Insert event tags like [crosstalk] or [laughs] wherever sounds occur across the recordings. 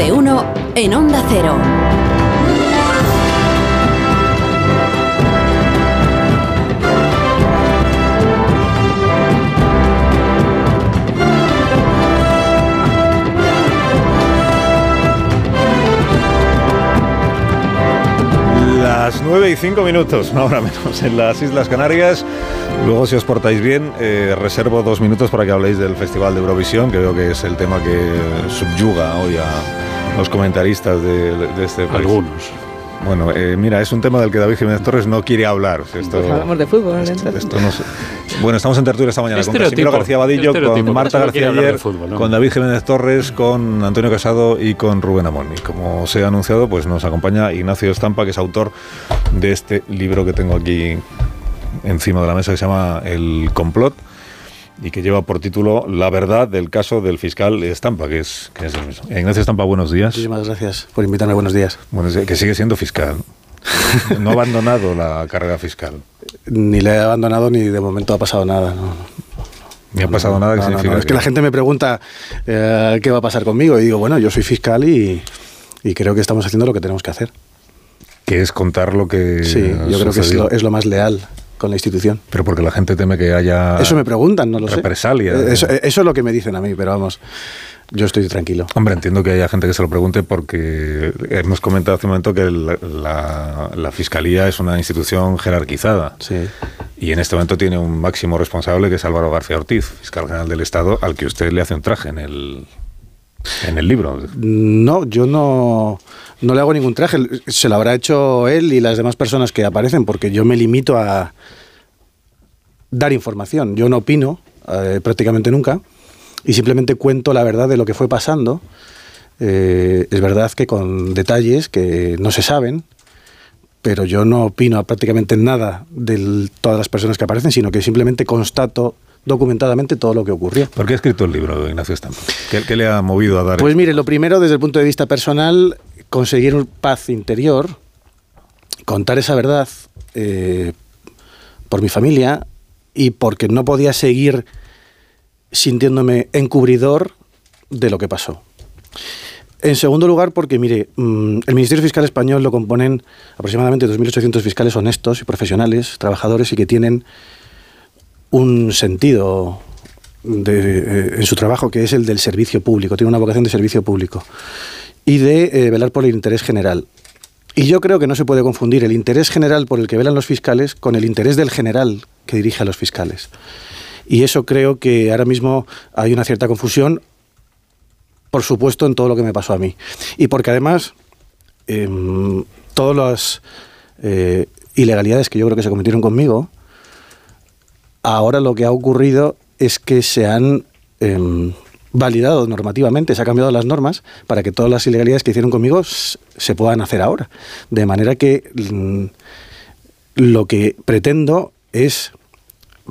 de 1 en Onda Cero. Las 9 y 5 minutos, ahora menos, en las Islas Canarias. Luego, si os portáis bien, eh, reservo dos minutos para que habléis del Festival de Eurovisión, que veo que es el tema que subyuga hoy a los comentaristas de, de este país. Algunos. Bueno, eh, mira, es un tema del que David Jiménez Torres no quiere hablar. Esto, Pues hablamos de fútbol, esto- entonces. esto no sé. Bueno, estamos en tertulia esta mañana con. Casimiro García Vadillo, con Marta García ayer, de fútbol, ¿no? con David Jiménez Torres, con Antonio Casado y con Rubén Amón. Y como se ha anunciado, pues nos acompaña Ignacio Estampa, que es autor de este libro que tengo aquí encima de la mesa, que se llama El complot y que lleva por título La verdad del caso del fiscal Estampa, que es, que es el mismo. Ignacio Estampa, buenos días. Muchísimas gracias por invitarme. Buenos días. Que sigue siendo fiscal. No ha abandonado la carrera fiscal. Ni le he abandonado ni de momento ha pasado nada. no. Ni ha pasado nada que No, significa no, Es que la gente me pregunta eh, qué va a pasar conmigo y digo, bueno, yo soy fiscal y, y creo que estamos haciendo lo que tenemos que hacer. que es contar lo que Sí, yo creo que es lo, es lo más leal con la institución. Pero porque la gente teme que haya Eso me preguntan, no lo sé. represalia. Eh, Eso, eso es lo que me dicen a mí, pero vamos, yo estoy tranquilo. Hombre, entiendo que haya gente que se lo pregunte porque hemos comentado hace un momento que la, la- la Fiscalía es una institución jerarquizada. Sí. Y en este momento tiene un máximo responsable que es Álvaro García Ortiz, fiscal general del Estado, al que usted le hace un traje en el, en el libro. No, yo no, no le hago ningún traje. Se lo habrá hecho él y las demás personas que aparecen, porque yo me limito a dar información. Yo no opino eh, prácticamente nunca y simplemente cuento la verdad de lo que fue pasando. Eh, es verdad que con detalles que no se saben, pero yo no opino prácticamente nada de todas las personas que aparecen, sino que simplemente constato documentadamente todo lo que ocurrió. ¿Por qué ha escrito el libro, Ignacio Estampa? ¿Qué, qué le ha movido a dar Pues mire, lo primero desde el punto de vista personal, conseguir paz interior, contar esa verdad eh, por mi familia y porque no podía seguir sintiéndome encubridor de lo que pasó. En segundo lugar, porque, mire, mm, el Ministerio Fiscal Español lo componen aproximadamente 2.800 fiscales honestos y profesionales, trabajadores y que tienen un sentido de, eh, en su trabajo que es el del servicio público, tiene una vocación de servicio público y de eh, velar por el interés general. Y yo creo que no se puede confundir el interés general por el que velan los fiscales con el interés del general que dirige a los fiscales. Y eso creo que ahora mismo hay una cierta confusión, por supuesto, en todo lo que me pasó a mí. Y porque además, em, todas las eh, ilegalidades que yo creo que se cometieron conmigo, ahora lo que ha ocurrido es que se han em, validado normativamente, se han cambiado las normas para que todas las ilegalidades que hicieron conmigo se puedan hacer ahora. De manera que mm, lo que pretendo es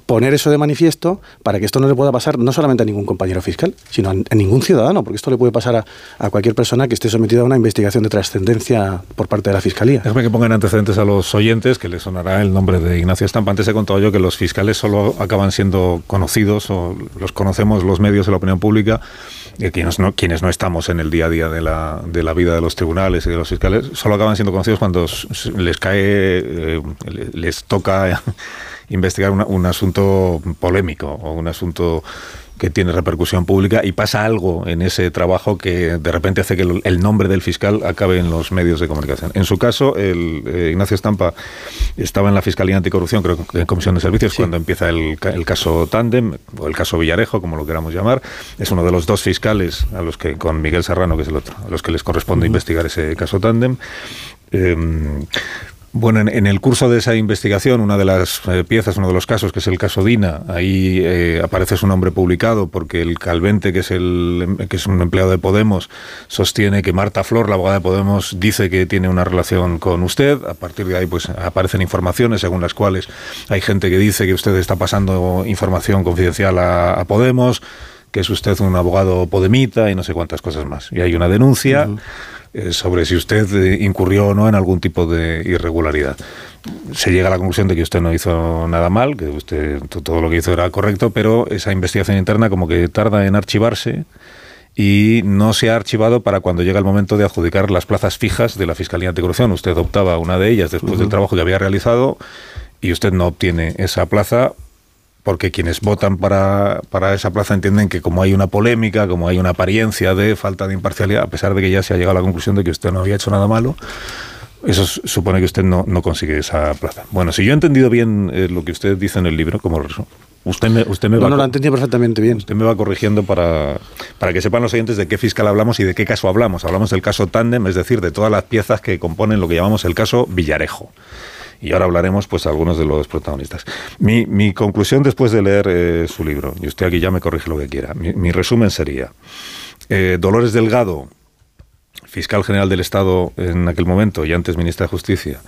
poner eso de manifiesto para que esto no le pueda pasar no solamente a ningún compañero fiscal, sino a, ningún ciudadano, porque esto le puede pasar a, cualquier persona que esté sometida a una investigación de trascendencia por parte de la Fiscalía. Déjame que pongan antecedentes a los oyentes, que les sonará el nombre de Ignacio Estampa. Antes he contado yo que los fiscales solo acaban siendo conocidos o los conocemos los medios de la opinión pública, eh, quienes, no, quienes no estamos en el día a día de la, de la vida de los tribunales y de los fiscales, solo acaban siendo conocidos cuando les cae, eh, le- les toca investigar una- un asunto polémico o un asunto que tiene repercusión pública y pasa algo en ese trabajo que de repente hace que el, nombre del fiscal acabe en los medios de comunicación. En su caso, el, eh, Ignacio Estampa estaba en la Fiscalía Anticorrupción, creo que en Comisión de Servicios, cuando empieza el, el caso Tandem, o el caso Villarejo, como lo queramos llamar. Es uno de los dos fiscales a los que, con Miguel Serrano, que es el otro, a los que les corresponde investigar ese caso Tandem. Em, bueno, en, el curso de esa investigación, una de las eh, piezas, uno de los casos, que es el caso Dina, ahí eh, aparece su nombre publicado porque el Calvente, que es, el, que es un empleado de Podemos, sostiene que Marta Flor, la abogada de Podemos, dice que tiene una relación con usted. A partir de ahí, pues aparecen informaciones según las cuales hay gente que dice que usted está pasando información confidencial a, Podemos, que es usted un abogado podemita y no sé cuántas cosas más. Y hay una denuncia sobre si usted eh, incurrió o no en algún tipo de irregularidad. Se llega a la conclusión de que usted no hizo nada mal, que usted to- todo lo que hizo era correcto, pero esa investigación interna como que tarda en archivarse y no se ha archivado para cuando llega el momento de adjudicar las plazas fijas de la Fiscalía Anticorrupción. Usted optaba una de ellas después del trabajo que había realizado y usted no obtiene esa plaza porque quienes votan para, para, esa plaza entienden que como hay una polémica, como hay una apariencia de falta de imparcialidad, a pesar de que ya se ha llegado a la conclusión de que usted no había hecho nada malo, eso supone que usted no, no consigue esa plaza. Bueno, si yo he entendido bien eh, lo que usted dice en el libro, como usted me, usted me no, va... No, lo entendido perfectamente bien. Usted me va corrigiendo para, para que sepan los oyentes de qué fiscal hablamos y de qué caso hablamos. Hablamos del caso Tandem, es decir, de todas las piezas que componen lo que llamamos el caso Villarejo. Y ahora hablaremos, pues, algunos de los protagonistas. Mi, mi conclusión después de leer eh, su libro, y usted aquí ya me corrige lo que quiera, mi, mi resumen sería, eh, Dolores Delgado fiscal general del Estado en aquel momento y antes ministra de Justicia,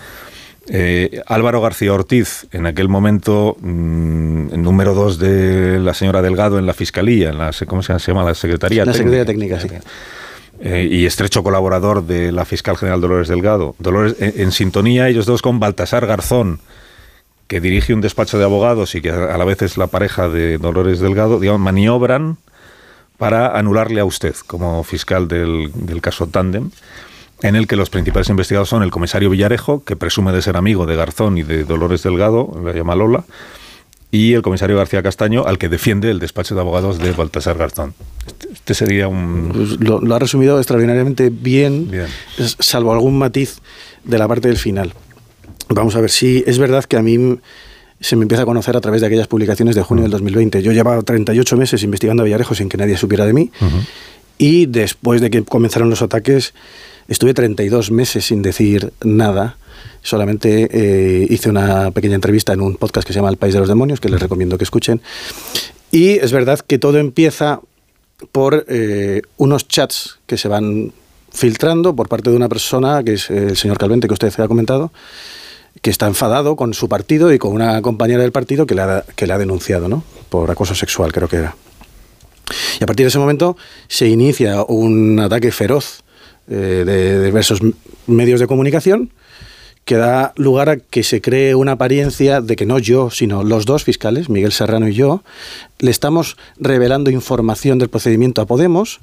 eh, Álvaro García Ortiz, en aquel momento mm, número dos de la señora Delgado en la Fiscalía, en la, ¿cómo se llama? La Secretaría la Secretaría Técnica, sí. Eh, y estrecho colaborador de la fiscal general Dolores Delgado. Dolores, en, en, sintonía ellos dos con Baltasar Garzón, que dirige un despacho de abogados y que a la vez es la pareja de Dolores Delgado, digamos, maniobran para anularle a usted como fiscal del, del caso Tandem en el que los principales investigados son el comisario Villarejo, que presume de ser amigo de Garzón y de Dolores Delgado, la llama Lola, y el comisario García Castaño, al que defiende el despacho de abogados de Baltasar Garzón. Este, este sería un... Pues lo, lo, ha resumido extraordinariamente bien, bien, salvo algún matiz de la parte del final. Vamos a ver si es verdad que a mí se me empieza a conocer a través de aquellas publicaciones de junio del 2020. Yo llevaba 38 meses investigando a Villarejo sin que nadie supiera de mí. Uh -huh. Y después de que comenzaron los ataques, estuve 32 meses sin decir nada. Solamente eh, hice una pequeña entrevista en un podcast que se llama El País de los Demonios, que les recomiendo que escuchen. Y es verdad que todo empieza por eh, unos chats que se van filtrando por parte de una persona, que es el señor Calvente, que usted ha comentado, que está enfadado con su partido y con una compañera del partido que le ha, denunciado, ¿no? Por acoso sexual, creo que era. Y a partir de ese momento se inicia un ataque feroz eh, de diversos medios de comunicación que da lugar a que se cree una apariencia de que no yo, sino los dos fiscales, Miguel Serrano y yo, le estamos revelando información del procedimiento a Podemos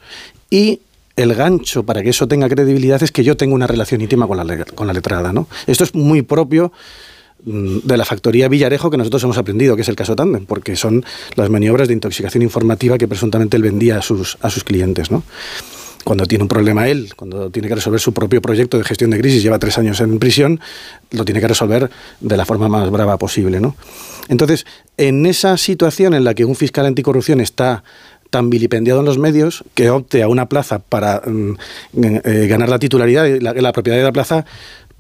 y el gancho para que eso tenga credibilidad es que yo tengo una relación íntima con la, con la letrada. ¿no? Esto es muy propio mm, de la factoría Villarejo que nosotros hemos aprendido, que es el caso Tandem, porque son las maniobras de intoxicación informativa que presuntamente él vendía a sus, a sus clientes. ¿no? Cuando tiene un problema él, cuando tiene que resolver su propio proyecto de gestión de crisis, lleva tres años en prisión, lo tiene que resolver de la forma más brava posible. ¿no? Entonces, en esa situación en la que un fiscal anticorrupción está tan vilipendiado en los medios que opte a una plaza para mm, eh, ganar la titularidad, la, la, propiedad de la plaza,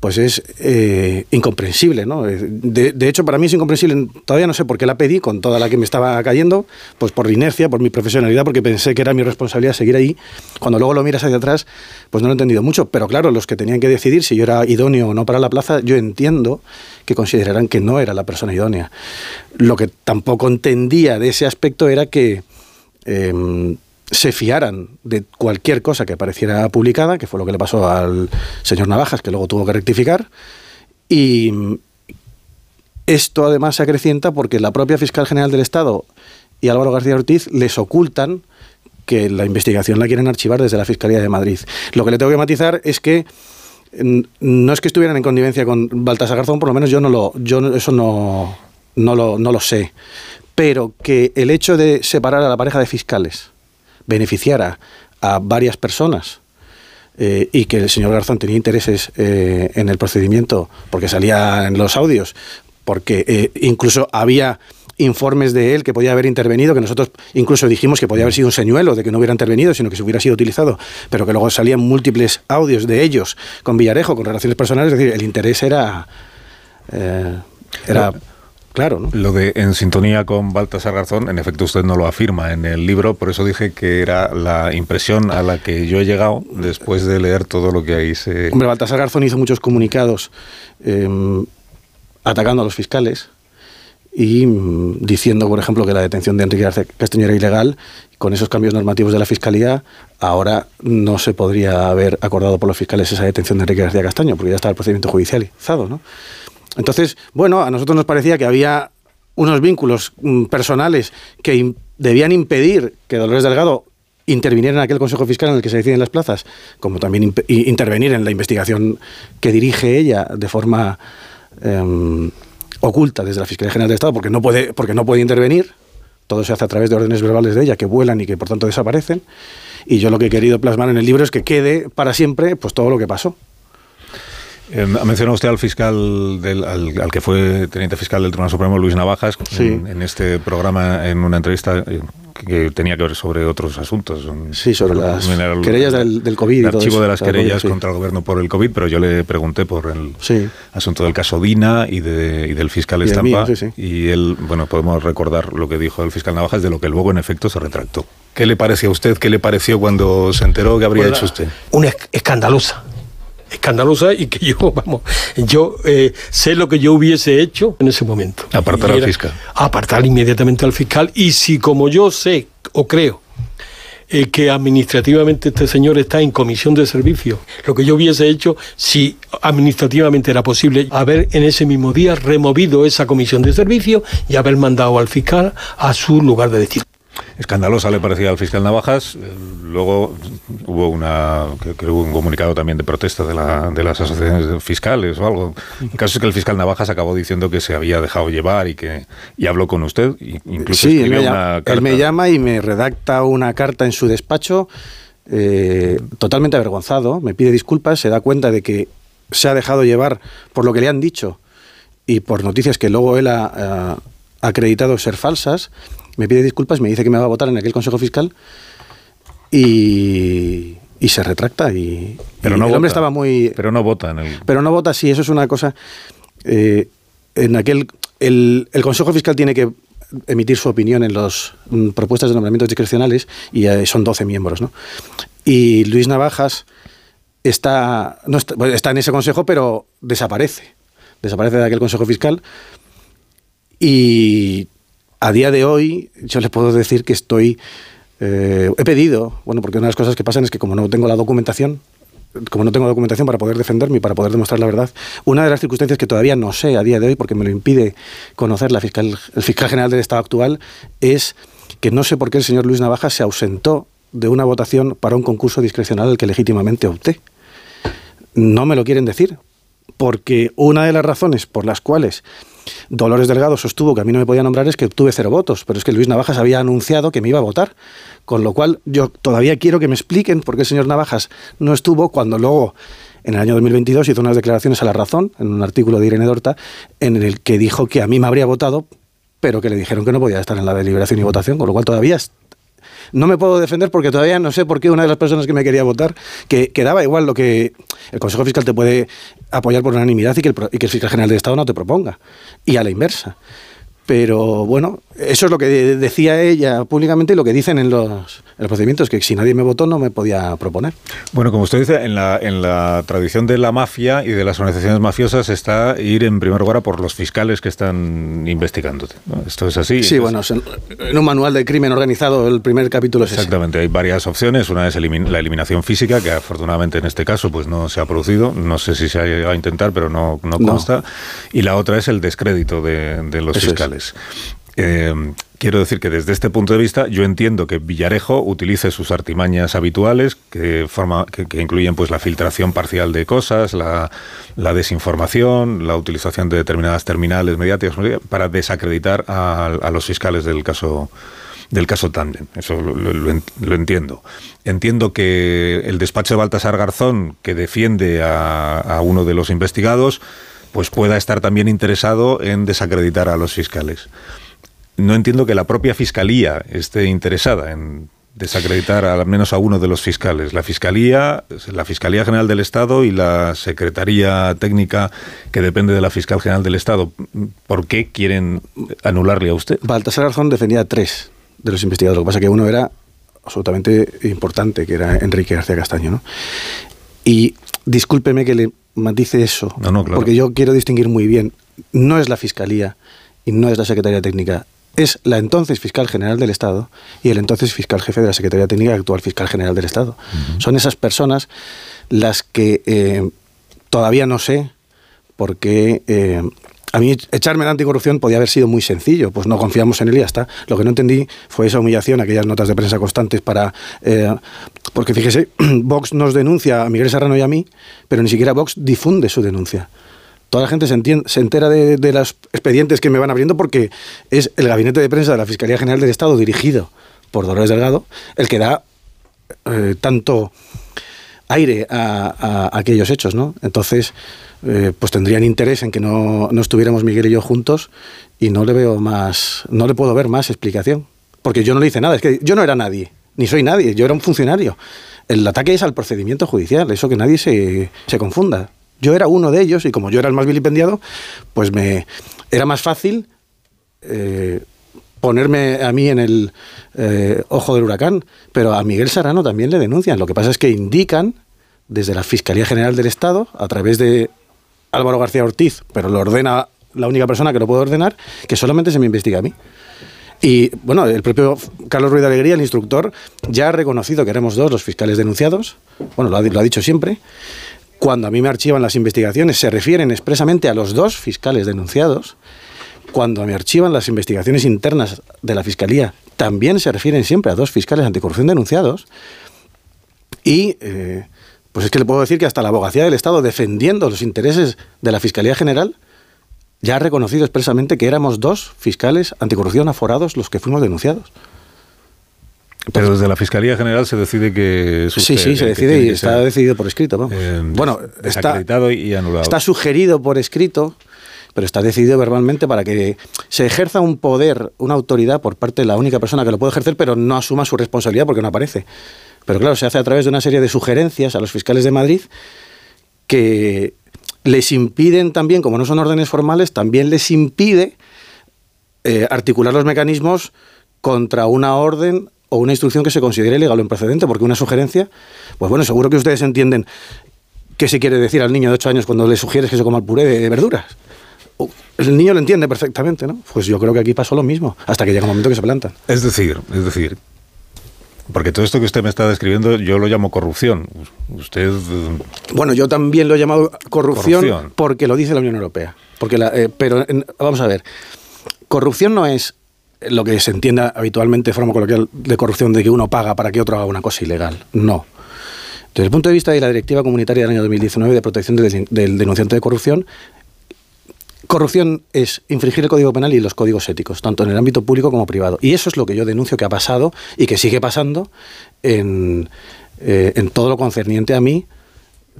pues es eh, incomprensible, ¿no? De, de, hecho, para mí es incomprensible. Todavía no sé por qué la pedí con toda la que me estaba cayendo, pues por inercia, por mi profesionalidad, porque pensé que era mi responsabilidad seguir ahí. Cuando luego lo miras hacia atrás, pues no lo he entendido mucho. Pero claro, los que tenían que decidir si yo era idóneo o no para la plaza, yo entiendo que considerarán que no era la persona idónea. Lo que tampoco entendía de ese aspecto era que eh, se fiaran de cualquier cosa que apareciera publicada, que fue lo que le pasó al señor Navajas, que luego tuvo que rectificar. Y esto además se acrecienta porque la propia fiscal general del Estado y Álvaro García Ortiz les ocultan que la investigación la quieren archivar desde la Fiscalía de Madrid. Lo que le tengo que matizar es que no es que estuvieran en connivencia con Baltasar Garzón, por lo menos yo no lo, yo eso no, no lo, no lo sé. Pero que el hecho de separar a la pareja de fiscales beneficiara a varias personas eh, y que el señor Garzón tenía intereses eh, en el procedimiento porque salía en los audios, porque eh, incluso había informes de él que podía haber intervenido, que nosotros incluso dijimos que podía haber sido un señuelo, de que no hubiera intervenido, sino que se hubiera sido utilizado, pero que luego salían múltiples audios de ellos con Villarejo, con relaciones personales, es decir, el interés era... era Claro, ¿no? Lo de en sintonía con Baltasar Garzón, en efecto usted no lo afirma en el libro, por eso dije que era la impresión a la que yo he llegado después de leer todo lo que ahí se... Hombre, Baltasar Garzón hizo muchos comunicados eh, atacando a los fiscales y mm, diciendo, por ejemplo, que la detención de Enrique García Castaño era ilegal, con esos cambios normativos de la Fiscalía, ahora no se podría haber acordado por los fiscales esa detención de Enrique García Castaño, porque ya está el procedimiento judicializado, ¿no? Entonces, bueno, a nosotros nos parecía que había unos vínculos mm, personales que debían impedir que Dolores Delgado intervenir en aquel Consejo Fiscal en el que se deciden las plazas, como también intervenir en la investigación que dirige ella de forma em, oculta desde la Fiscalía General del Estado, porque no puede, porque no puede intervenir. Todo se hace a través de órdenes verbales de ella que vuelan y que por tanto desaparecen. Y yo lo que he querido plasmar en el libro es que quede para siempre pues todo lo que pasó. Eh, ha mencionado usted al fiscal, del, al, que fue teniente fiscal del Tribunal Supremo, Luis Navajas, en, este programa, en una entrevista eh, que tenía que ver sobre otros asuntos. Sí, sobre las querellas del, COVID. El archivo de las querellas contra el gobierno por el COVID, pero yo le pregunté por el asunto del caso Dina y, de, y del fiscal Estampa. y él, bueno, podemos recordar lo que dijo el fiscal Navajas, de lo que luego en efecto se retractó. ¿Qué le pareció a usted? ¿Qué le pareció cuando se enteró que habría pues hecho usted? Una escandalosa escandalosa y que yo, [laughs] vamos, yo eh, sé lo que yo hubiese hecho en ese momento. Apartar al fiscal. Apartar inmediatamente al fiscal y si como yo sé o creo eh, que administrativamente este señor está en comisión de servicio, lo que yo hubiese hecho, si administrativamente era posible, haber en ese mismo día removido esa comisión de servicio y haber mandado al fiscal a su lugar de destino escandalosa le parecía al fiscal Navajas. Eh, luego hubo una, creo un comunicado también de protesta de, la, de las asociaciones fiscales o algo. El caso es que el fiscal Navajas acabó diciendo que se había dejado llevar y que y habló con usted. Incluso sí, él me, llama, él me llama y me redacta una carta en su despacho. Eh, totalmente avergonzado, me pide disculpas, se da cuenta de que se ha dejado llevar por lo que le han dicho y por noticias que luego él ha acreditado ser falsas me pide disculpas, me dice que me va a votar en aquel Consejo Fiscal y, y se retracta. Y, pero no el hombre estaba muy. Pero no vota en el. Pero no vota, sí, eso es una cosa. Eh, en aquel. El, el, Consejo Fiscal tiene que emitir su opinión en las mm, propuestas de nombramientos discrecionales y son 12 miembros, ¿no? Y Luis Navajas está, no está, está en ese consejo, pero desaparece. Desaparece de aquel Consejo Fiscal y a día de hoy yo le puedo decir que estoy... Eh, he pedido, bueno, porque una de las cosas que pasan es que como no tengo la documentación, como no tengo documentación para poder defenderme y para poder demostrar la verdad, una de las circunstancias que todavía no sé a día de hoy, porque me lo impide conocer la fiscal, el fiscal general del Estado actual, es que no sé por qué el señor Luis Navaja se ausentó de una votación para un concurso discrecional al que legítimamente opté. No me lo quieren decir, porque una de las razones por las cuales Dolores Delgado sostuvo que a mí no me podía nombrar es que obtuve cero votos, pero es que Luis Navajas había anunciado que me iba a votar, con lo cual yo todavía quiero que me expliquen por qué el señor Navajas no estuvo cuando luego en el año 2022 hizo unas declaraciones a la razón, en un artículo de Irene Dorta, en el que dijo que a mí me habría votado, pero que le dijeron que no podía estar en la deliberación y votación, con lo cual todavía no me puedo defender porque todavía no sé por qué una de las personas que me quería votar, que, que daba igual lo que el Consejo Fiscal te puede apoyar por unanimidad y que, el, y que el fiscal general del Estado no te proponga. Y a la inversa. Pero bueno, eso es lo que decía ella públicamente y lo que dicen en los, procedimientos, que si nadie me votó no me podía proponer. Bueno, como usted dice, en la, en la tradición de la mafia y de las organizaciones mafiosas está ir en primer lugar a por los fiscales que están investigándote. Esto es así. Sí, bueno, en un manual de crimen organizado el primer capítulo es Exactamente, hay varias opciones. Una es la eliminación física, que afortunadamente en este caso pues no se ha producido. No sé si se va a intentar, pero no, no consta. Y la otra es el descrédito de, los fiscales. Eh, quiero decir que desde este punto de vista yo entiendo que Villarejo utilice sus artimañas habituales que, forma, que, incluyen pues la filtración parcial de cosas, la, desinformación, la utilización de determinadas terminales mediáticas para desacreditar a, los fiscales del caso del caso Tandem. Eso lo, entiendo. Entiendo que el despacho de Baltasar Garzón, que defiende a uno de los investigados, pues pueda estar también interesado en desacreditar a los fiscales. No entiendo que la propia fiscalía esté interesada en desacreditar al menos a uno de los fiscales. La Fiscalía, la Fiscalía General del Estado y la Secretaría Técnica que depende de la Fiscal General del Estado. ¿Por qué quieren anularle a usted? Baltasar Garzón defendía a tres de los investigadores. Lo que pasa es que uno era absolutamente importante, que era Enrique García Castaño. ¿no? Y discúlpeme que le matice eso, porque yo quiero distinguir muy bien, no es la Fiscalía y no es la Secretaría Técnica, es la entonces fiscal general del Estado y el entonces fiscal jefe de la Secretaría Técnica y actual fiscal general del Estado. Son esas personas las que eh, todavía no sé por qué eh, a mí echarme de anticorrupción podía haber sido muy sencillo, pues no confiamos en él y ya está. Lo que no entendí fue esa humillación, aquellas notas de prensa constantes para... Eh, porque fíjese, [clears throat] Vox nos denuncia a Miguel Serrano y a mí, pero ni siquiera Vox difunde su denuncia. Toda la gente se, entera de, los expedientes que me van abriendo porque es el gabinete de prensa de la Fiscalía General del Estado, dirigido por Dolores Delgado, el que da eh, tanto aire a, aquellos hechos, ¿no? Entonces, eh, pues tendrían interés en que no, no, estuviéramos Miguel y yo juntos y no le veo más, no le puedo ver más explicación. Porque yo no le hice nada, es que yo no era nadie, ni soy nadie, yo era un funcionario. El ataque es al procedimiento judicial, eso que nadie se, se confunda. Yo era uno de ellos y como yo era el más vilipendiado, pues me era más fácil eh, ponerme a mí en el eh, ojo del huracán, pero a Miguel Serrano también le denuncian. Lo que pasa es que indican desde la Fiscalía General del Estado, a través de Álvaro García Ortiz, pero lo ordena la única persona que lo puede ordenar, que solamente se me investiga a mí. Y bueno, el propio Carlos Ruiz de Alegría, el instructor, ya ha reconocido que éramos dos los fiscales denunciados, bueno, lo ha, lo ha dicho siempre. Cuando a mí me archivan las investigaciones, se refieren expresamente a los dos fiscales denunciados cuando me archivan las investigaciones internas de la Fiscalía, también se refieren siempre a dos fiscales anticorrupción denunciados. Y eh, pues es que le puedo decir que hasta la abogacía del Estado, defendiendo los intereses de la Fiscalía General, ya ha reconocido expresamente que éramos dos fiscales anticorrupción aforados los que fuimos denunciados. Pero desde la Fiscalía General se decide que... sí, sí, se decide y está decidido por escrito. Eh, bueno, está, y anulado. Está sugerido por escrito pero está decidido verbalmente para que se ejerza un poder, una autoridad por parte de la única persona que lo puede ejercer, pero no asuma su responsabilidad porque no aparece. Pero claro, se hace a través de una serie de sugerencias a los fiscales de Madrid que les impiden también, como no son órdenes formales, también les impide eh, articular los mecanismos contra una orden o una instrucción que se considere ilegal o improcedente, porque una sugerencia, pues bueno, seguro que ustedes entienden qué se quiere decir al niño de 8 años cuando le sugieres que se coma el puré de verduras el niño lo entiende perfectamente, ¿no? Pues yo creo que aquí pasó lo mismo, hasta que llega un momento que se plantan. Es decir, es decir, porque todo esto que usted me está describiendo yo lo llamo corrupción. Usted... Bueno, yo también lo he llamado corrupción, porque lo dice la Unión Europea. Porque eh, pero vamos a ver, corrupción no es lo que se entienda habitualmente de forma coloquial de corrupción de que uno paga para que otro haga una cosa ilegal. No. Desde el punto de vista de la Directiva Comunitaria del año 2019 de protección del denunciante de corrupción, Corrupción es infringir el Código Penal y los códigos éticos, tanto en el ámbito público como privado. Y eso es lo que yo denuncio que ha pasado y que sigue pasando en, eh, todo lo concerniente a mí,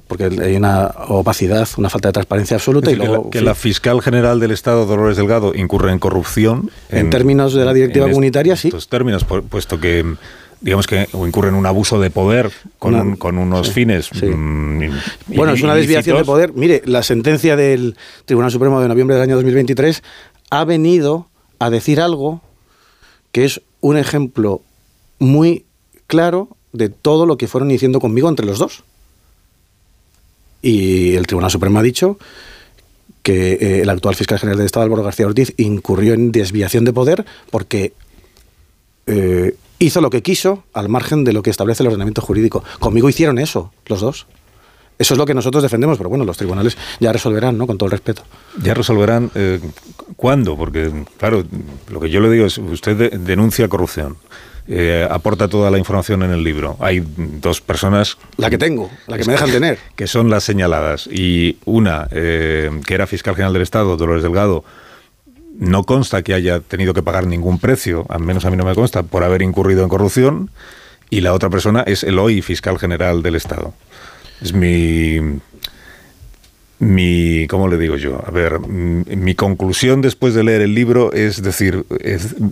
porque hay una opacidad, una falta de transparencia absoluta. y luego, que, la, fiscal general del Estado, Dolores Delgado, incurre en corrupción. En, términos de la directiva comunitaria, sí. En estos términos, puesto que digamos que incurre en un abuso de poder con, con unos fines. Mm, bueno, es una desviación de poder. Mire, la sentencia del Tribunal Supremo de noviembre del año 2023 ha venido a decir algo que es un ejemplo muy claro de todo lo que fueron diciendo conmigo entre los dos. Y el Tribunal Supremo ha dicho que eh, el actual fiscal general del Estado, Álvaro García Ortiz, incurrió en desviación de poder porque eh, hizo lo que quiso al margen de lo que establece el ordenamiento jurídico. Conmigo hicieron eso, los dos. Eso es lo que nosotros defendemos, pero bueno, los tribunales ya resolverán, ¿no? Con todo el respeto. Ya resolverán eh, cuándo, porque claro, lo que yo le digo es, usted denuncia corrupción. Eh, aporta toda la información en el libro. Hay dos personas. La que tengo, la que me dejan tener. [laughs] Que son las señaladas. Y una, eh, que era fiscal general del Estado, Dolores Delgado, no consta que haya tenido que pagar ningún precio, al menos a mí no me consta, por haber incurrido en corrupción, y la otra persona es el hoy fiscal general del Estado. Es mi mi, ¿cómo le digo yo? A ver, mi conclusión después de leer el libro es decir,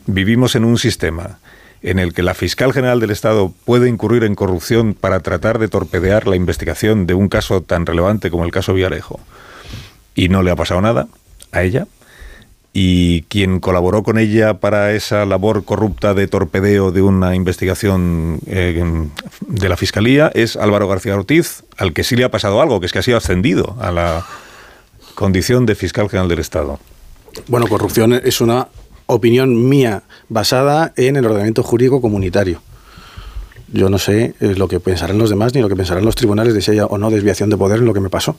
vivimos en un sistema en el que la fiscal general del Estado puede incurrir en corrupción para tratar de torpedear la investigación de un caso tan relevante como el caso Villarejo y no le ha pasado nada a ella y quien colaboró con ella para esa labor corrupta de torpedeo de una investigación eh, de la Fiscalía es Álvaro García Ortiz, al que sí le ha pasado algo, que es que ha sido ascendido a la condición de fiscal general del Estado. Bueno, corrupción es una opinión mía basada en el ordenamiento jurídico comunitario. Yo no sé eh, lo que pensarán los demás ni lo que pensarán los tribunales de si haya o no desviación de poder en lo que me pasó.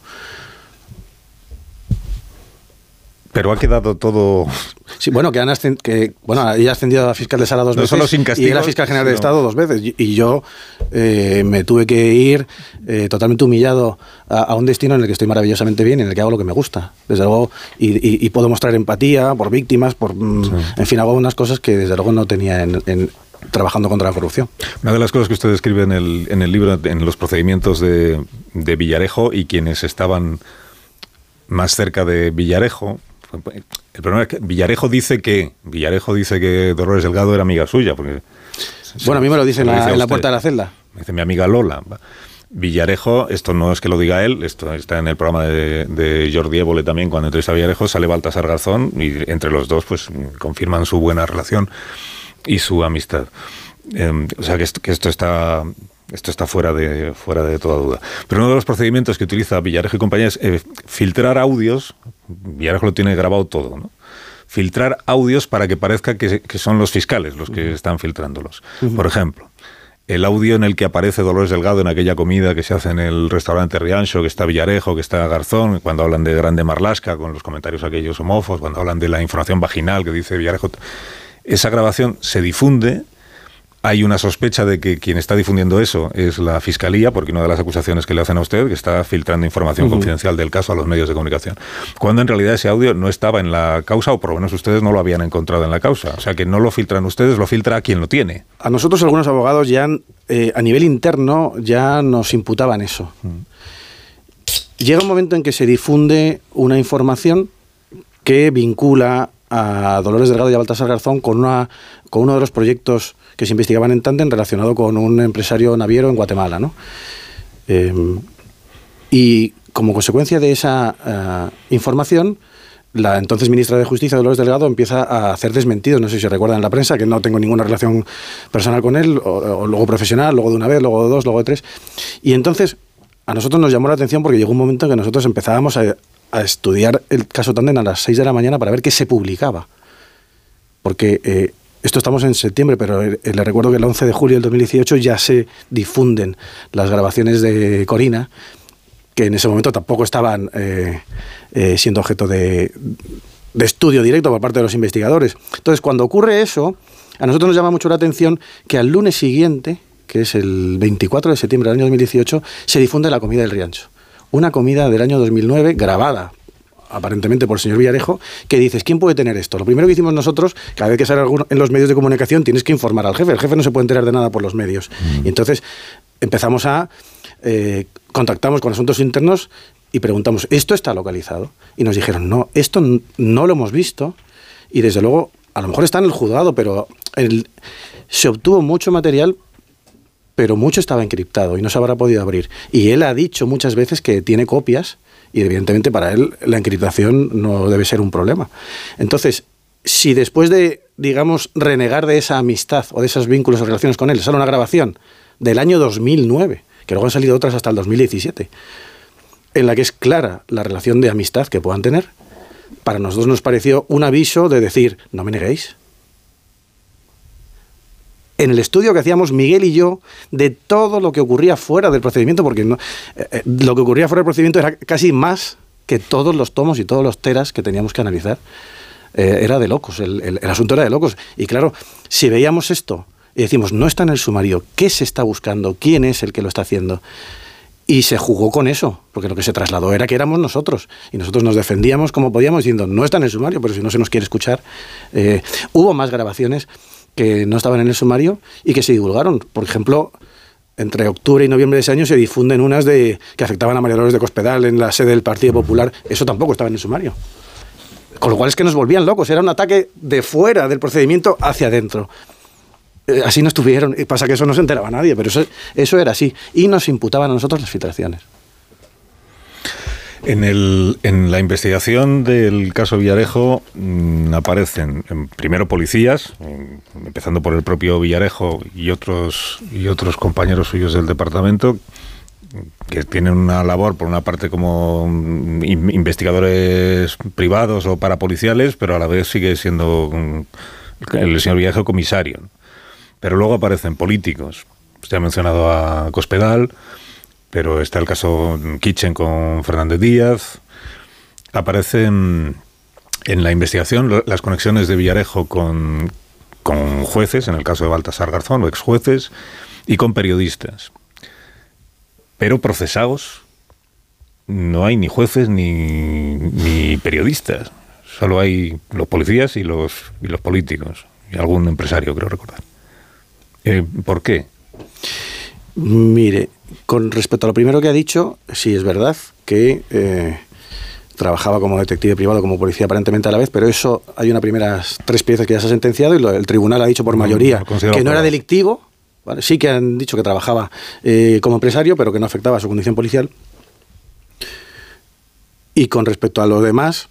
Pero ha quedado todo. Sí, bueno, que han que, bueno, ella ha ascendido a fiscal de sala dos No veces. solo sin y castigos, era fiscal general de sino- Estado dos veces. Y, y yo eh, me tuve que ir eh, totalmente humillado a, a un destino en el que estoy maravillosamente bien, en el que hago lo que me gusta. Desde luego, y, y- y puedo mostrar empatía por víctimas, por. mm, En fin, hago unas cosas que desde luego no tenía en- en, trabajando contra la corrupción. Una de las cosas que usted describe en el, en el libro, en los procedimientos de, de Villarejo y quienes estaban más cerca de Villarejo. El problema es que Villarejo dice que Villarejo dice que Dolores Delgado era amiga suya, porque Bueno, a mí me lo dice en la, dice a en la puerta de la celda. Me dice mi amiga Lola. Villarejo, esto no es que lo diga él, esto está en el programa de, de Jordi Évole también, cuando entrevista a Villarejo, sale Baltasar Garzón y entre los dos pues confirman su buena relación y su amistad. Eh, o sea que esto, que esto está esto está fuera de fuera de toda duda. Pero uno de los procedimientos que utiliza Villarejo y compañía es eh, filtrar audios. Villarejo lo tiene grabado todo, ¿no? Filtrar audios para que parezca que, que son los fiscales los que están filtrándolos. Por ejemplo, el audio en el que aparece Dolores Delgado en aquella comida que se hace en el restaurante Riancho, que está Villarejo, que está Garzón, cuando hablan de Grande Marlasca, con los comentarios aquellos homófobos, cuando hablan de la información vaginal que dice Villarejo. Esa grabación se difunde. Hay una sospecha de que quien está difundiendo eso es la fiscalía, porque una de las acusaciones que le hacen a usted que está filtrando información confidencial del caso a los medios de comunicación. Cuando en realidad ese audio no estaba en la causa, o por lo menos ustedes no lo habían encontrado en la causa. O sea que no lo filtran ustedes, lo filtra quien lo tiene. A nosotros algunos abogados ya eh, a nivel interno ya nos imputaban eso. Llega un momento en que se difunde una información que vincula a Dolores Delgado y a Baltasar Garzón con, una, con uno de los proyectos que se investigaban en Tandem relacionado con un empresario naviero en Guatemala. ¿no? Eh, y como consecuencia de esa eh, información, la entonces ministra de Justicia, Dolores Delgado, empieza a hacer desmentidos. No sé si recuerdan en la prensa, que no tengo ninguna relación personal con él, o, luego profesional, luego de una vez, luego de dos, luego de tres. Y entonces a nosotros nos llamó la atención porque llegó un momento en que nosotros empezábamos a, estudiar el caso Tandem a las 6 de la mañana para ver qué se publicaba. Porque eh, esto estamos en septiembre, pero eh, le recuerdo que el 11 de julio del 2018 ya se difunden las grabaciones de Corina, que en ese momento tampoco estaban eh, eh, siendo objeto de, de estudio directo por parte de los investigadores. Entonces, cuando ocurre eso, a nosotros nos llama mucho la atención que al lunes siguiente, que es el 24 de septiembre del año 2018, se difunde la comida del Riancho. Una comida del año 2009 grabada aparentemente por el señor Villarejo, que dices, ¿quién puede tener esto? Lo primero que hicimos nosotros, cada vez que sale alguno en los medios de comunicación, tienes que informar al jefe. El jefe no se puede enterar de nada por los medios. Y entonces empezamos a... eh, contactamos con asuntos internos y preguntamos, ¿esto está localizado? Y nos dijeron, no, esto no lo hemos visto y desde luego, a lo mejor está en el juzgado, pero el- se obtuvo mucho material pero mucho estaba encriptado y no se habrá podido abrir. Y él ha dicho muchas veces que tiene copias y evidentemente para él la encriptación no debe ser un problema. Entonces, si después de, digamos, renegar de esa amistad o de esos vínculos o relaciones con él, sale una grabación del año 2009, que luego han salido otras hasta el 2017, en la que es clara la relación de amistad que puedan tener, para nosotros nos pareció un aviso de decir, no me neguéis, en el estudio que hacíamos Miguel y yo de todo lo que ocurría fuera del procedimiento, porque no- eh, eh, lo que ocurría fuera del procedimiento era casi más que todos los tomos y todos los teras que teníamos que analizar. Eh, era de locos, el, el- el asunto era de locos. Y claro, si veíamos esto y decimos, no está en el sumario, ¿qué se está buscando? ¿Quién es el que lo está haciendo? Y se jugó con eso, porque lo que se trasladó era que éramos nosotros. Y nosotros nos defendíamos como podíamos diciendo, no está en el sumario, pero si no se nos quiere escuchar. Eh, hubo más grabaciones que no estaban en el sumario y que se divulgaron. Por ejemplo, entre octubre y noviembre de ese año se difunden unas de que afectaban a María Dolores de Cospedal en la sede del Partido Popular. Eso tampoco estaba en el sumario. Con lo cual es que nos volvían locos. Era un ataque de fuera del procedimiento hacia adentro. Eh, así no estuvieron. Y pasa que eso no se enteraba nadie, pero eso, eso era así. Y nos imputaban a nosotros las filtraciones. En, el, en la investigación del caso Villarejo mm, aparecen em, primero policías, em, empezando por el propio Villarejo y otros, y otros compañeros suyos del departamento, que tienen una labor, por una parte, como mm, in- investigadores privados o parapoliciales, pero a la vez sigue siendo mm, el señor Villarejo comisario. Pero luego aparecen políticos. Usted ha mencionado a Cospedal, pero está el caso Kitchen con Fernández Díaz. Aparecen en la investigación las conexiones de Villarejo con, con jueces, en el caso de Baltasar Garzón, o ex jueces, y con periodistas. Pero procesados no hay ni jueces ni, ni periodistas. Solo hay los policías y los, y los políticos. Y algún empresario, creo recordar. Eh, ¿Por qué? Mire, con respecto a lo primero que ha dicho, sí es verdad que eh, trabajaba como detective privado, como policía aparentemente a la vez, pero eso hay una primera tres piezas que ya se ha sentenciado y el tribunal ha dicho por mayoría que no era delictivo. Sí que han dicho que trabajaba eh, como empresario, pero que no afectaba a su condición policial. Y con respecto a lo demás,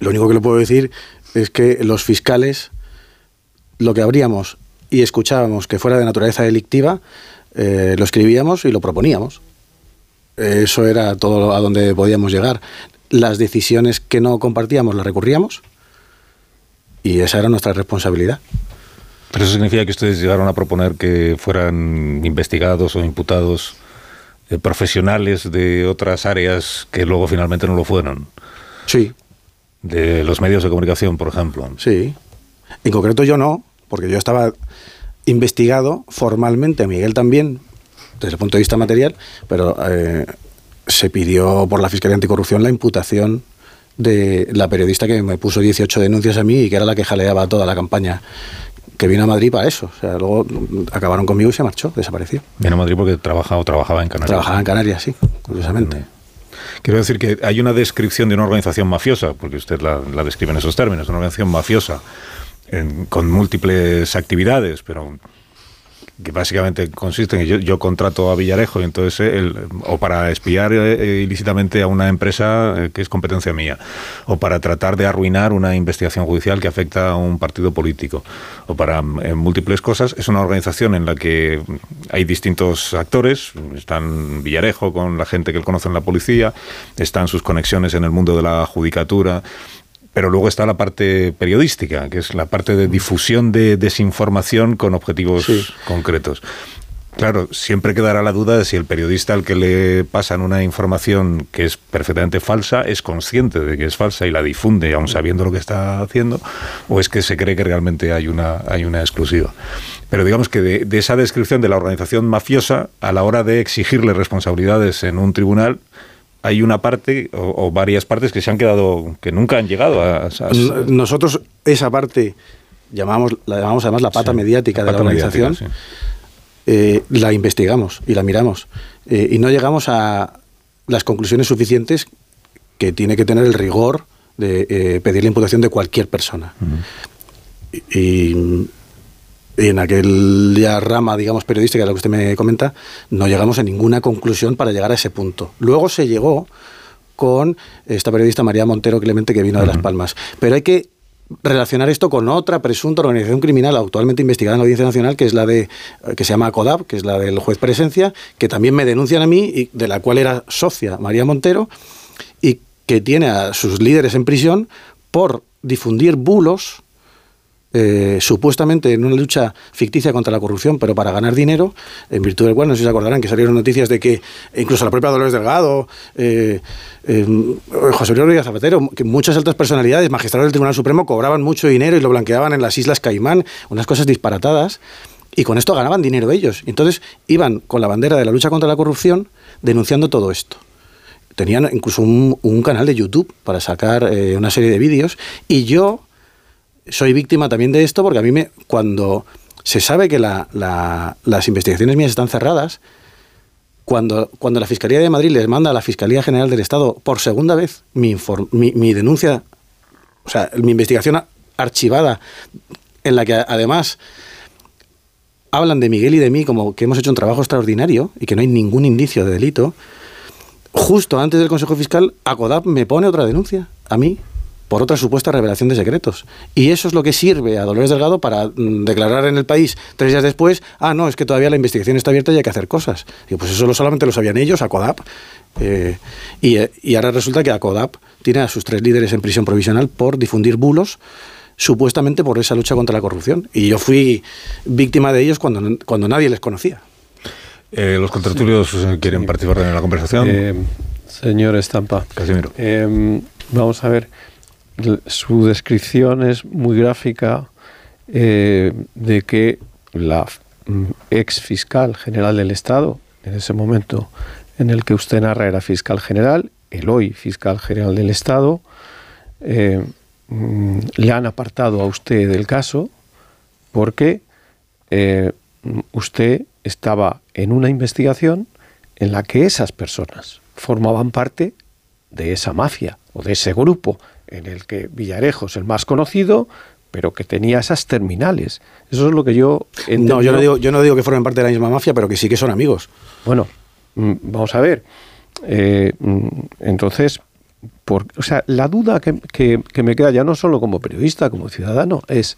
lo único que le puedo decir es que los fiscales, lo que habríamos y escuchábamos que fuera de naturaleza delictiva, eh, lo escribíamos y lo proponíamos. Eso era todo a donde podíamos llegar las decisiones que no compartíamos las recurríamos y esa era nuestra responsabilidad. ¿Pero eso significa que ustedes llegaron a proponer que fueran investigados o imputados eh, profesionales de otras áreas que luego finalmente no lo fueron? Sí. De los medios de comunicación, por ejemplo. Sí. En concreto yo no, porque yo estaba investigado formalmente, Miguel también, desde el punto de vista material, pero eh, se pidió por la Fiscalía Anticorrupción la imputación de la periodista que me puso 18 denuncias a mí y que era la que jaleaba toda la campaña que vino a Madrid para eso. O sea, luego acabaron conmigo y se marchó, desapareció. Vino a Madrid porque trabajaba o trabajaba en Canarias. Trabajaba en Canarias, sí, curiosamente. Quiero decir que hay una descripción de una organización mafiosa, porque usted la, describe en esos términos, una organización mafiosa con múltiples actividades, pero que básicamente consiste en que yo, contrato a Villarejo y entonces eh, o para espiar eh, ilícitamente a una empresa eh, que es competencia mía o para tratar de arruinar una investigación judicial que afecta a un partido político o para múltiples cosas es una organización en la que hay distintos actores están Villarejo con la gente que él conoce en la policía están sus conexiones en el mundo de la judicatura pero luego está la parte periodística, que es la parte de difusión de desinformación con objetivos concretos. Claro, siempre quedará la duda de si el periodista al que le pasan una información que es perfectamente falsa es consciente de que es falsa y la difunde aun sabiendo lo que está haciendo, o es que se cree que realmente hay una, hay una exclusiva. Pero digamos que de, de esa descripción de la organización mafiosa, a la hora de exigirle responsabilidades en un tribunal, hay una parte o, varias partes que se han quedado, que nunca han llegado a... Nosotros esa parte llamamos, la llamamos además la pata mediática de la organización, eh, la investigamos y la miramos. Eh, y no llegamos a las conclusiones suficientes que tiene que tener el rigor de eh, pedir la imputación de cualquier persona. y, en aquella rama, digamos, periodística, la que usted me comenta, no llegamos a ninguna conclusión para llegar a ese punto. Luego se llegó con esta periodista María Montero Clemente que vino de Las Palmas. Pero hay que relacionar esto con otra presunta organización criminal actualmente investigada en la Audiencia Nacional, que es la de que se llama CODAP, que es la del juez Presencia, que también me denuncian a mí y de la cual era socia María Montero y que tiene a sus líderes en prisión por difundir bulos eh, supuestamente en una lucha ficticia contra la corrupción, pero para ganar dinero, en virtud del cual, no sé si se acordarán, que salieron noticias de que incluso la propia Dolores Delgado, eh, eh, José Luis Rodríguez Zapatero, que muchas altas personalidades, magistrados del Tribunal Supremo, cobraban mucho dinero y lo blanqueaban en las Islas Caimán, unas cosas disparatadas, y con esto ganaban dinero ellos. Entonces iban con la bandera de la lucha contra la corrupción denunciando todo esto tenían incluso un, canal de YouTube para sacar una serie de vídeos y yo soy víctima también de esto porque a mí me, cuando se sabe que las investigaciones mías están cerradas, cuando, cuando la Fiscalía de Madrid les manda a la Fiscalía General del Estado por segunda vez mi, mi, denuncia, o sea, mi investigación archivada, en la que además hablan de Miguel y de mí como que hemos hecho un trabajo extraordinario y que no hay ningún indicio de delito, justo antes del Consejo Fiscal, ACODAP me pone otra denuncia a mí por otra supuesta revelación de secretos. Y eso es lo que sirve a Dolores Delgado para mm, declarar en el país tres días después, ah, no, es que todavía la investigación está abierta y hay que hacer cosas. Y pues eso solamente lo sabían ellos, ACODAP. Eh, y, y, ahora resulta que ACODAP tiene a sus tres líderes en prisión provisional por difundir bulos supuestamente por esa lucha contra la corrupción. Y yo fui víctima de ellos cuando, cuando nadie les conocía. Eh, ¿Los contratulios quieren participar en la conversación? Eh, señor Estampa. Casimiro. vamos a ver su descripción es muy gráfica eh, de que la mm, ex fiscal general del Estado, en ese momento en el que usted narra era fiscal general, el hoy fiscal general del Estado, eh, mm, le han apartado a usted del caso porque eh, usted estaba en una investigación en la que esas personas formaban parte de esa mafia o de ese grupo en el que Villarejo es el más conocido, pero que tenía esas terminales. Eso es lo que yo No, yo no digo, yo no digo que formen parte de la misma mafia, pero que sí que son amigos. Bueno, mm, vamos a ver. Eh, mm, entonces, por, o sea, la duda que, me queda ya no solo como periodista, como ciudadano, es,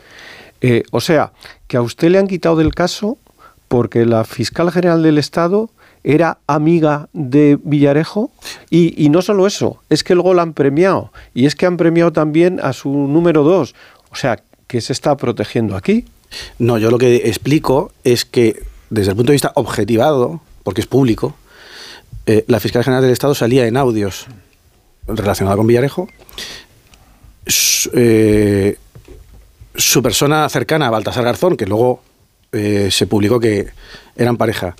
eh, o sea, que a usted le han quitado del caso porque la fiscal general del Estado era amiga de Villarejo y, no solo eso, es que luego la han premiado y es que han premiado también a su número dos. O sea, ¿qué se está protegiendo aquí? No, yo lo que explico es que desde el punto de vista objetivado, porque es público, eh, la fiscal general del Estado salía en audios relacionados con Villarejo. Eh, su, persona cercana, Baltasar Garzón, que luego eh, se publicó que eran pareja,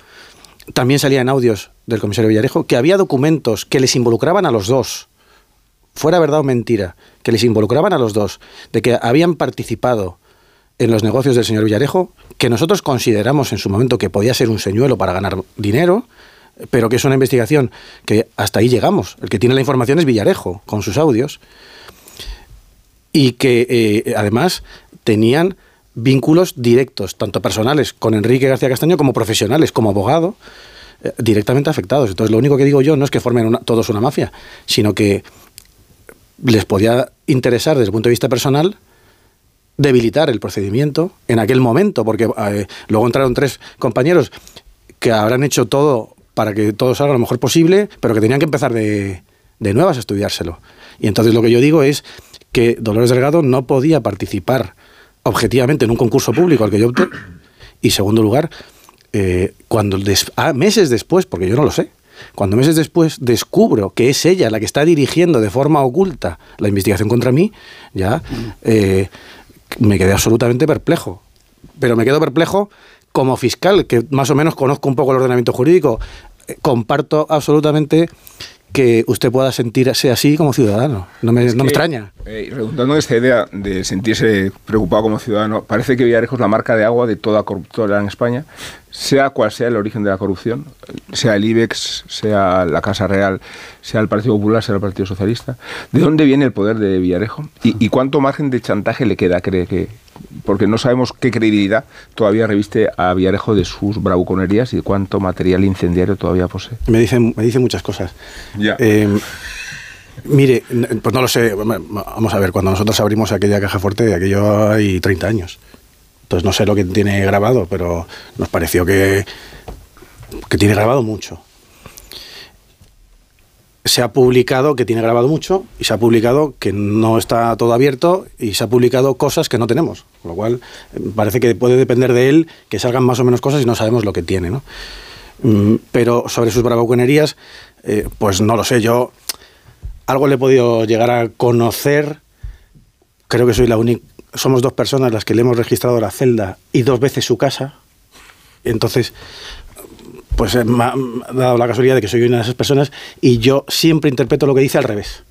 también salía en audios del comisario Villarejo que había documentos que les involucraban a los dos, fuera verdad o mentira, que les involucraban a los dos, de que habían participado en los negocios del señor Villarejo, que nosotros consideramos en su momento que podía ser un señuelo para ganar dinero, pero que es una investigación que hasta ahí llegamos. El que tiene la información es Villarejo, con sus audios, y que eh, además tenían vínculos directos, tanto personales con Enrique García Castaño como profesionales, como abogado, eh, directamente afectados. Entonces, lo único que digo yo no es que formen todos una mafia, sino que les podía interesar desde el punto de vista personal debilitar el procedimiento en aquel momento, porque eh, luego entraron tres compañeros que habrán hecho todo para que todo salga lo mejor posible, pero que tenían que empezar de, de nuevas a estudiárselo. Y entonces lo que yo digo es que Dolores Delgado no podía participar objetivamente en un concurso público al que yo opté. Y segundo lugar, eh, cuando ah, meses después, porque yo no lo sé, cuando meses después descubro que es ella la que está dirigiendo de forma oculta la investigación contra mí, ya eh, me quedé absolutamente perplejo. Pero me quedo perplejo como fiscal, que más o menos conozco un poco el ordenamiento jurídico. Eh, comparto absolutamente que usted pueda sentirse así como ciudadano. No me, no me extraña. Eh, redundando en esta idea de sentirse preocupado como ciudadano, parece que Villarejo es la marca de agua de toda corruptora en España, sea cual sea el origen de la corrupción, sea el IBEX, sea la Casa Real, sea el Partido Popular, sea el Partido Socialista. ¿De dónde viene el poder de Villarejo? ¿Y, y cuánto margen de chantaje le queda, cree que, porque no sabemos qué credibilidad todavía reviste a Villarejo de sus bravuconerías y cuánto material incendiario todavía posee. Me dicen, me dicen muchas cosas. Ya. Eh, mire, pues no lo sé. Vamos a ver, cuando nosotros abrimos aquella caja fuerte, aquello hay 30 años. Entonces no sé lo que tiene grabado, pero nos pareció que, que tiene grabado mucho se ha publicado que tiene grabado mucho y se ha publicado que no está todo abierto y se ha publicado cosas que no tenemos. Con lo cual, eh, parece que puede depender de él que salgan más o menos cosas y no sabemos lo que tiene. ¿no? Mm, pero sobre sus bravuconerías, eh, pues no lo sé. Yo algo le he podido llegar a conocer. Creo que soy la única. Somos dos personas las que le hemos registrado la celda y dos veces su casa. Entonces, pues eh, me ha, dado la casualidad de que soy una de esas personas y yo siempre interpreto lo que dice al revés.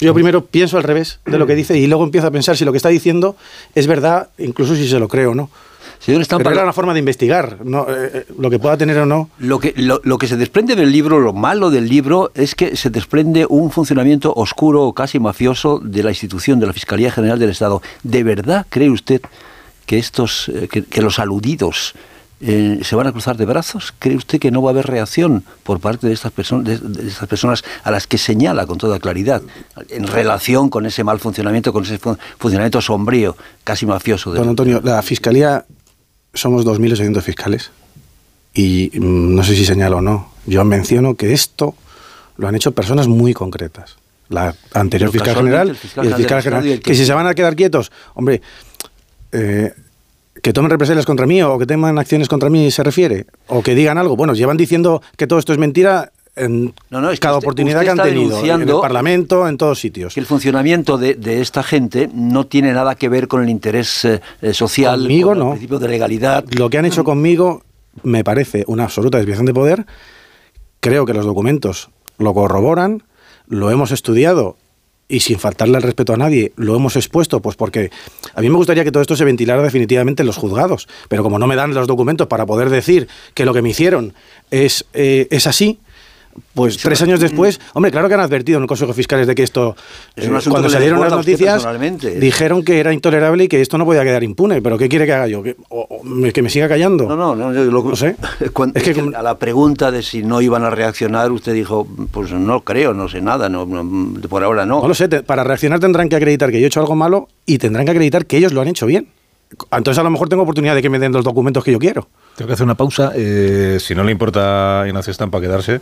Yo primero pienso al revés de lo que dice y luego empiezo a pensar si lo que está diciendo es verdad, incluso si se lo creo o no. Señor Pero era una forma de investigar, no, eh, eh, lo que pueda tener o no. Lo que, lo, lo, que se desprende del libro, lo malo del libro, es que se desprende un funcionamiento oscuro o casi mafioso de la institución, de la Fiscalía General del Estado. ¿De verdad cree usted que, estos, que, que los aludidos eh, se van a cruzar de brazos? ¿Cree usted que no va a haber reacción por parte de estas, personas, de, estas personas a las que señala con toda claridad en relación con ese mal funcionamiento, con ese funcionamiento sombrío, casi mafioso? De Don Antonio, la Fiscalía somos 2.800 fiscales y mm, no sé si señalo o no, yo menciono que esto lo han hecho personas muy concretas. La anterior fiscal general y el fiscal general. Que si se van a quedar quietos, hombre, eh, que tomen represalias contra mí o que tengan acciones contra mí se refiere, o que digan algo. Bueno, llevan diciendo que todo esto es mentira en No, no, es que cada usted- oportunidad usted que han tenido, en el Parlamento, en todos sitios. que el funcionamiento de, de esta gente no tiene nada que ver con el interés eh, eh, social, Conmigo con no. el principio de legalidad. Lo que han hecho conmigo me parece una absoluta desviación de poder. Creo que los documentos lo corroboran, lo hemos estudiado y sin faltarle el respeto a nadie, lo hemos expuesto, pues porque a mí me gustaría que todo esto se ventilara definitivamente en los juzgados, pero como no me dan los documentos para poder decir que lo que me hicieron es, eh, es así, pues tres años después, hombre, claro que han advertido en el Consejo Fiscales de que esto, Es un eh, cuando que salieron las noticias, dijeron que era intolerable y que esto no podía quedar impune, pero ¿qué quiere que haga yo? ¿Que, o- o me- que me siga callando? No, no, no, yo lo- No sé. [laughs] Cuando- Es que a la pregunta de si no iban a reaccionar, usted dijo, pues no creo, no sé nada, no, no, por ahora no. No lo sé, te- para reaccionar tendrán que acreditar que yo he hecho algo malo y tendrán que acreditar que ellos lo han hecho bien. Entonces a lo mejor tengo oportunidad de que me den los documentos que yo quiero. Tengo que hacer una pausa. eh, si no le importa a Ignacio Estampa quedarse,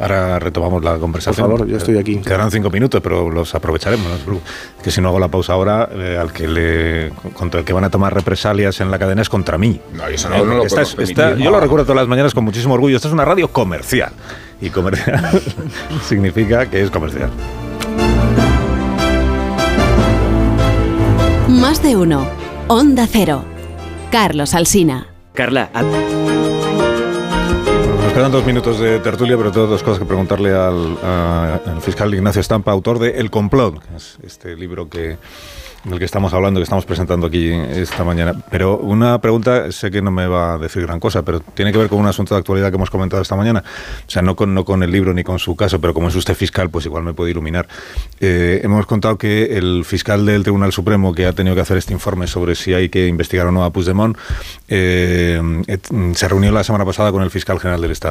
ahora retomamos la conversación. Por favor, yo estoy aquí. Quedarán cinco minutos, pero los aprovecharemos. no. Que si no hago la pausa ahora, eh, al que le contra el que van a tomar represalias en la cadena es contra mí. No, eso no- Eh, no lo esta es- yo lo recuerdo todas las mañanas con muchísimo orgullo. Esta es una radio comercial. Y comercial [laughs] significa que es comercial. Más de uno. Onda Cero. Carlos Alsina. Carla, quedan dos minutos de tertulia, pero tengo dos cosas que preguntarle al, a- al fiscal Ignacio Estampa, autor de El Complot, que es este libro que del que estamos hablando, que estamos presentando aquí esta mañana. Pero una pregunta, sé que no me va a decir gran cosa, pero tiene que ver con un asunto de actualidad que hemos comentado esta mañana. O sea, no con, no con el libro ni con su caso, pero como es usted fiscal, pues igual me puede iluminar. Eh, hemos contado que el fiscal del Tribunal Supremo que ha tenido que hacer este informe sobre si hay que investigar o no a Puigdemont, eh, se reunió la semana pasada con el fiscal general del Estado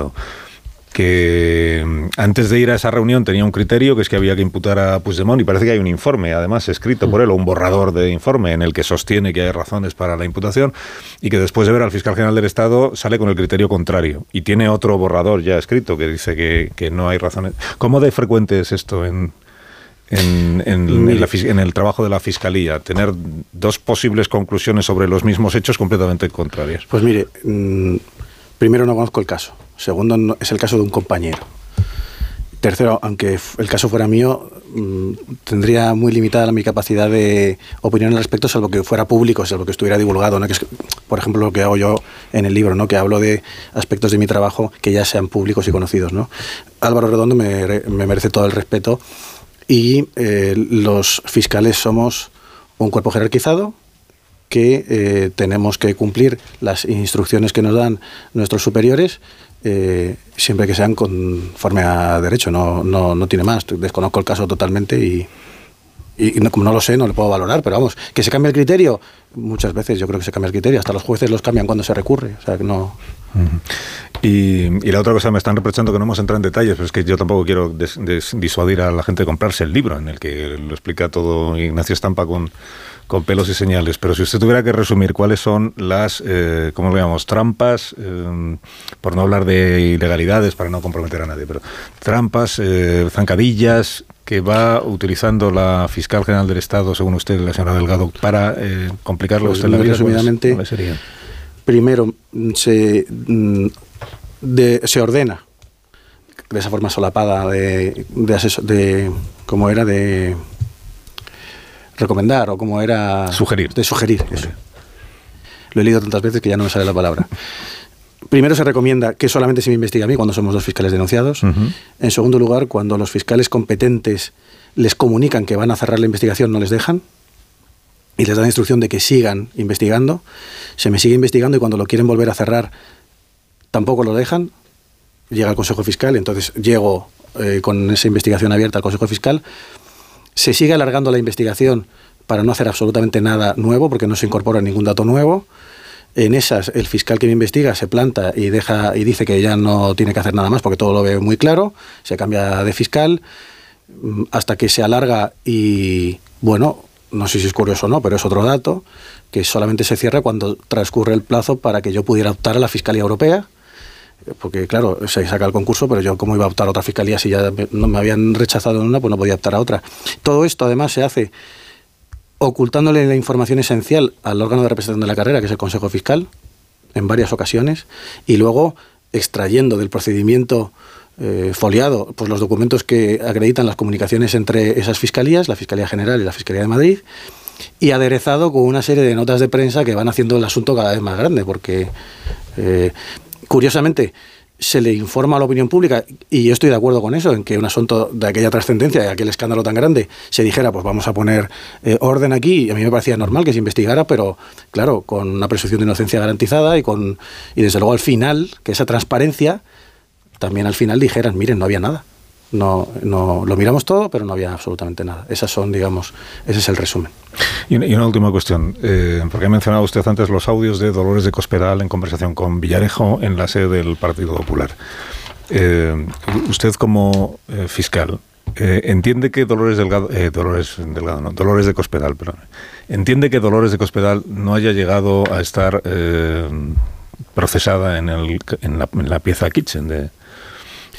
que mm, antes de ir a esa reunión tenía un criterio que es que había que imputar a Puigdemont y parece que hay un informe, además escrito por él, o un borrador de informe en el que sostiene que hay razones para la imputación y que después de ver al fiscal general del Estado sale con el criterio contrario y tiene otro borrador ya escrito que dice que, que no hay razones. ¿Cómo de frecuente es esto en, en, en- el trabajo de la Fiscalía? Tener dos posibles conclusiones sobre los mismos hechos completamente contrarias. Pues mire, mm, primero no conozco el caso. Segundo, es el caso de un compañero. Tercero, aunque el caso fuera mío, mm, tendría muy limitada mi capacidad de opinión al respecto, salvo que fuera público, salvo que estuviera divulgado. ¿no? Que es, por ejemplo, lo que hago yo en el libro, ¿no? que hablo de aspectos de mi trabajo que ya sean públicos y conocidos. ¿no? Álvaro Redondo me, re- me merece todo el respeto y eh, los fiscales somos un cuerpo jerarquizado, que eh, tenemos que cumplir las instrucciones que nos dan nuestros superiores, eh, siempre que sean conforme a derecho, no, no, no tiene más. Desconozco el caso totalmente y, y no- como no lo sé, no le puedo valorar, pero vamos, que se cambie el criterio, muchas veces yo creo que se cambia el criterio, hasta los jueces los cambian cuando se recurre, o sea que no... Y, y la otra cosa, me están reprochando que no hemos entrado en detalles, pero es que yo tampoco quiero des- des- disuadir a la gente de comprarse el libro, en el que lo explica todo Ignacio Estampa con, con pelos y señales. Pero si usted tuviera que resumir cuáles son las, eh, ¿cómo lo llamamos? Trampas, eh, por no hablar de ilegalidades, para no comprometer a nadie, pero trampas, eh, zancadillas que va utilizando la fiscal general del Estado, según usted, la señora Delgado, para eh, complicarle a Pues usted la vida. ¿cuáles- resumidamente, cuáles? Primero, mm, se, mm, de- se ordena de esa forma solapada de, de, aseso- de cómo era de recomendar o cómo era Sugerir. de sugerir eso. lo he leído tantas veces que ya no me sale la palabra primero se recomienda que solamente se me investigue a mí cuando somos dos fiscales denunciados en segundo lugar cuando los fiscales competentes les comunican que van a cerrar la investigación no les dejan y les dan instrucción de que sigan investigando. Se me sigue investigando y cuando lo quieren volver a cerrar tampoco lo dejan. Llega al Consejo Fiscal, entonces llego eh, con esa investigación abierta al Consejo Fiscal. Se sigue alargando la investigación para no hacer absolutamente nada nuevo porque no se incorpora ningún dato nuevo. En esas, el fiscal que me investiga se planta y deja y dice que ya no tiene que hacer nada más porque todo lo ve muy claro. Se cambia de fiscal mm, hasta que se alarga y, bueno, no sé si es curioso o no, pero es otro dato, que solamente se cierra cuando transcurre el plazo para que yo pudiera optar a la Fiscalía Europea. Porque, claro, se saca el concurso, pero yo, ¿cómo iba a optar a otra fiscalía si ya no me habían rechazado en una, pues no podía optar a otra? Todo esto, además, se hace ocultándole la información esencial al órgano de representación de la carrera, que es el Consejo Fiscal, en varias ocasiones, y luego extrayendo del procedimiento eh, foliado pues los documentos que acreditan las comunicaciones entre esas fiscalías, la Fiscalía General y la Fiscalía de Madrid, y aderezado con una serie de notas de prensa que van haciendo el asunto cada vez más grande, porque eh, curiosamente se le informa a la opinión pública, y yo estoy de acuerdo con eso, en que un asunto de aquella trascendencia, de aquel escándalo tan grande, se dijera, pues vamos a poner eh, orden aquí, y a mí me parecía normal que se investigara, pero claro, con una presunción de inocencia garantizada y, con, y desde luego al final, que esa transparencia, también al final dijeran, miren, no había nada. No, no, lo miramos todo, pero no había absolutamente nada. Esas son, digamos, ese es el resumen. Y, y una última cuestión, eh, porque ha mencionado usted antes los audios de Dolores de Cospedal en conversación con Villarejo en la sede del Partido Popular. Eh, usted como eh, fiscal, entiende que Dolores Delgado, Dolores Delgado, no, Dolores de Cospedal, perdón, entiende que Dolores de Cospedal no haya llegado a estar procesada en, el, la, en la pieza Kitchen de,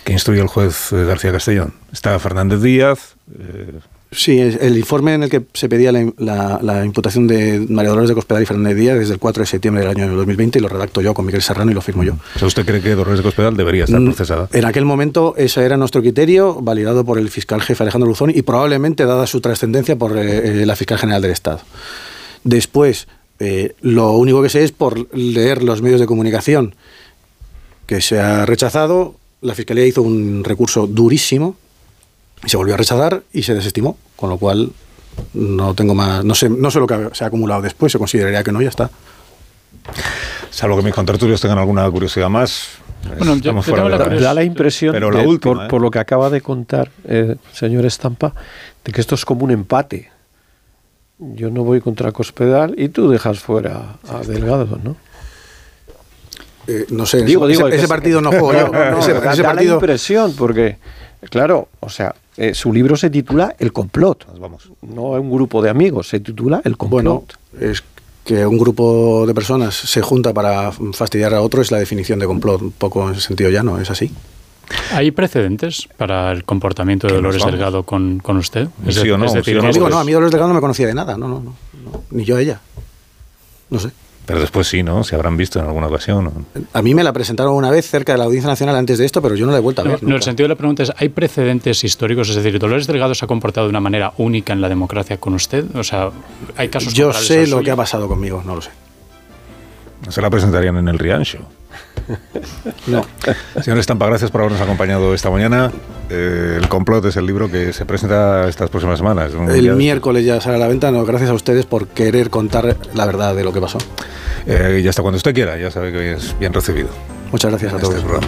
que instruye el juez eh, García Castellón. Está Fernández Díaz. eh, Sí, el informe en el que se pedía la, la- la imputación de María Dolores de Cospedal y Fernández Díaz desde el 4 de septiembre del año 2020 y lo redacto yo con Miguel Serrano y lo firmo yo. o sea, ¿usted cree que Dolores de Cospedal debería estar Mm, procesada? En aquel momento ese era nuestro criterio, validado por el fiscal jefe Alejandro Luzón y probablemente dada su trascendencia por eh, eh, la fiscal general del Estado. Después, eh, lo único que sé es por leer los medios de comunicación que se ha rechazado, la fiscalía hizo un recurso durísimo y se volvió a rechazar y se desestimó, con lo cual no tengo más, no sé, no sé lo que se ha acumulado después, se consideraría que no, ya está. Salvo que mis contertulios tengan alguna curiosidad más. Bueno, yo- estamos yo fuera tengo de la curiosidad. Da la impresión, Pero la de- última, por, ¿eh? por lo que acaba de contar el señor Estampa, de que esto es como un empate. Yo no voy contra Cospedal y tú dejas fuera a Delgado, ¿no? Eh, no sé, Digo, ese, digo, ese partido no juego yo. [laughs] No, ese, da, ese da la partido, impresión, porque, claro, o sea, eh, su libro se titula El complot, vamos. no un grupo de amigos, se titula El complot. Bueno, es que un grupo de personas se junta para fastidiar a otro es la definición de complot, un poco en ese sentido ya no, es así. ¿Hay precedentes para el comportamiento de Dolores. Delgado con, con usted? Sí o no, sí o no, No, pues- digo, no, a mí Dolores Delgado no me conocía de nada, no, no, no, no, ni yo a ella. No sé. Pero después sí, ¿no? Se habrán visto en alguna ocasión. A mí me la presentaron una vez cerca de la Audiencia Nacional antes de esto, pero yo no la he vuelto a No, ver. no, el sentido de la pregunta es, ¿hay precedentes históricos? Es decir, ¿Dolores Delgado se ha comportado de una manera única en la democracia con usted? O sea, ¿hay casos Yo sé lo suyo? que ha pasado conmigo, no lo sé. No se la presentarían en el Riancho. [laughs] No. Señor Estampa, gracias por habernos acompañado esta mañana. Eh, el complot es el libro que se presenta estas próximas semanas. El miércoles ya sale a la venta, no, gracias a ustedes por querer contar la verdad de lo que pasó. Eh, y hasta cuando usted quiera, ya sabe que es bien recibido. Muchas gracias a Este todos. programa.